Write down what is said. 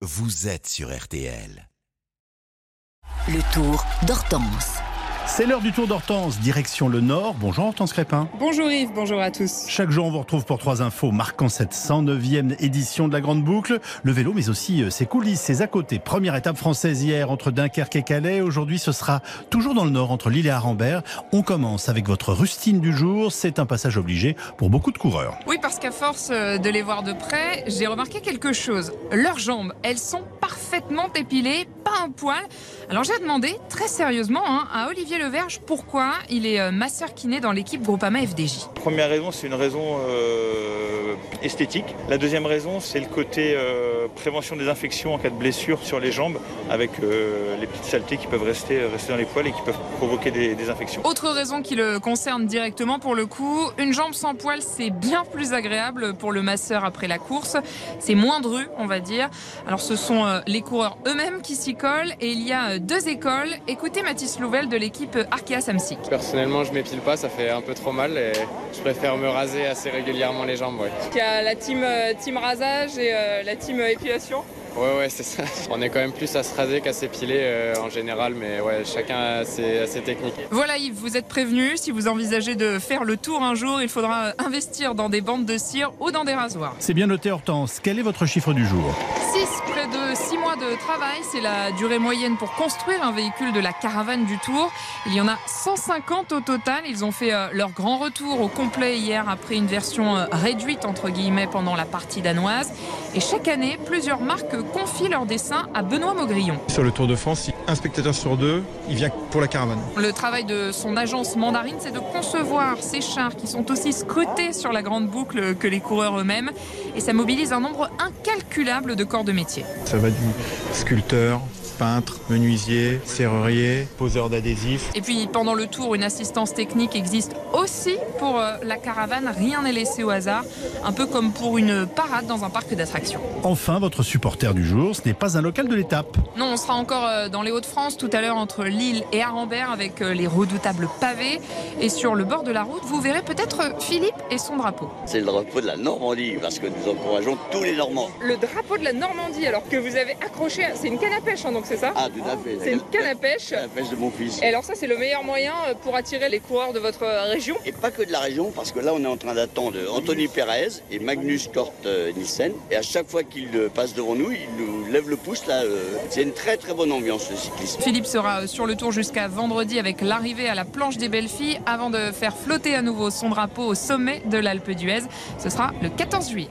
vous êtes sur RTL. Le tour d'Hortense. C'est l'heure du Tour d'Hortense, direction le Nord. Bonjour Hortense Crépin. Bonjour Yves, bonjour à tous. Chaque jour, on vous retrouve pour trois infos marquant cette 109e édition de la Grande Boucle. Le vélo, mais aussi euh, ses coulisses, ses à côté. Première étape française hier entre Dunkerque et Calais. Aujourd'hui, ce sera toujours dans le Nord, entre Lille et Arambert. On commence avec votre rustine du jour. C'est un passage obligé pour beaucoup de coureurs. Oui, parce qu'à force euh, de les voir de près, j'ai remarqué quelque chose. Leurs jambes, elles sont parfaitement épilées, pas un poil. Alors j'ai demandé très sérieusement hein, à Olivier Leverge pourquoi il est euh, masseur kiné dans l'équipe Groupama FDJ. Première raison, c'est une raison euh, esthétique. La deuxième raison, c'est le côté euh, prévention des infections en cas de blessure sur les jambes, avec euh, les petites saletés qui peuvent rester, rester dans les poils et qui peuvent provoquer des, des infections. Autre raison qui le concerne directement pour le coup, une jambe sans poil, c'est bien plus agréable pour le masseur après la course. C'est moins dru, on va dire. Alors ce sont les coureurs eux-mêmes qui s'y collent et il y a euh, deux écoles. Écoutez Mathis Louvel de l'équipe Arkea Samsic. Personnellement, je m'épile pas, ça fait un peu trop mal et je préfère me raser assez régulièrement les jambes. Ouais, Il y a la team, euh, team rasage et euh, la team euh, épilation. ouais, ouais c'est ça. On est quand même plus à se raser qu'à s'épiler euh, en général, mais ouais, chacun a ses, a ses techniques. Voilà Yves, vous êtes prévenu. Si vous envisagez de faire le tour un jour, il faudra investir dans des bandes de cire ou dans des rasoirs. C'est bien noté Hortense. Quel est votre chiffre du jour? 6, près de 6 mois de travail, c'est la durée moyenne pour construire un véhicule de la caravane du Tour. Il y en a 150 au total. Ils ont fait euh, leur grand retour au complet hier après une version euh, réduite entre guillemets pendant la partie danoise. Et chaque année, plusieurs marques confient leurs dessins à Benoît Maugrillon. Sur le Tour de France, un spectateur sur deux, il vient pour la caravane. Le travail de son agence mandarine, c'est de concevoir ces chars qui sont aussi scrutés sur la grande boucle que les coureurs eux-mêmes. Et ça mobilise un nombre incalculable de corps de métier. Ça va du sculpteur, peintre, menuisier, serrurier, poseur d'adhésifs. Et puis pendant le tour, une assistance technique existe aussi pour euh, la caravane. Rien n'est laissé au hasard, un peu comme pour une parade dans un parc d'attractions. Enfin, votre supporter du jour, ce n'est pas un local de l'étape. Non, on sera encore euh, dans les Hauts-de-France tout à l'heure entre Lille et Arambert avec euh, les redoutables pavés. Et sur le bord de la route, vous verrez peut-être Philippe et son drapeau. C'est le drapeau de la Normandie, parce que nous encourageons tous les Normands. Le drapeau de la Normandie, alors que vous avez accroché, c'est une canne à pêche, hein, donc c'est ça Ah, tout à fait. C'est une canne à pêche. La pêche de mon fils. Et alors ça, c'est le meilleur moyen euh, pour attirer les coureurs de votre euh, région? Et pas que de la région, parce que là, on est en train d'attendre Anthony Perez et Magnus Kort Nielsen. Et à chaque fois qu'il euh, passe devant nous, il nous lève le pouce. Là, c'est une très très bonne ambiance, le cyclisme. Philippe sera sur le tour jusqu'à vendredi avec l'arrivée à la planche des belles filles avant de faire flotter à nouveau son drapeau au sommet de l'Alpe d'Huez. Ce sera le 14 juillet.